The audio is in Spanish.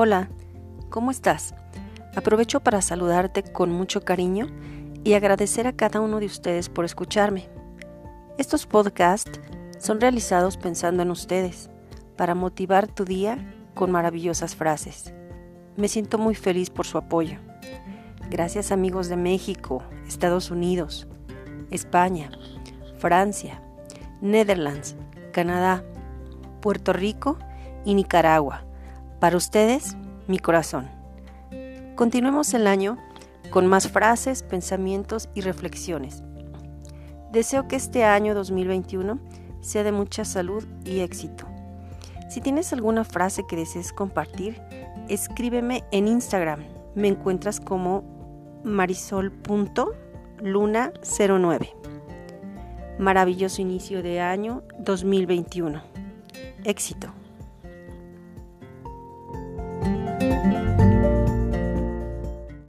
Hola, ¿cómo estás? Aprovecho para saludarte con mucho cariño y agradecer a cada uno de ustedes por escucharme. Estos podcasts son realizados pensando en ustedes, para motivar tu día con maravillosas frases. Me siento muy feliz por su apoyo. Gracias amigos de México, Estados Unidos, España, Francia, Netherlands, Canadá, Puerto Rico y Nicaragua para ustedes, mi corazón. Continuemos el año con más frases, pensamientos y reflexiones. Deseo que este año 2021 sea de mucha salud y éxito. Si tienes alguna frase que desees compartir, escríbeme en Instagram. Me encuentras como marisol.luna09. Maravilloso inicio de año 2021. Éxito.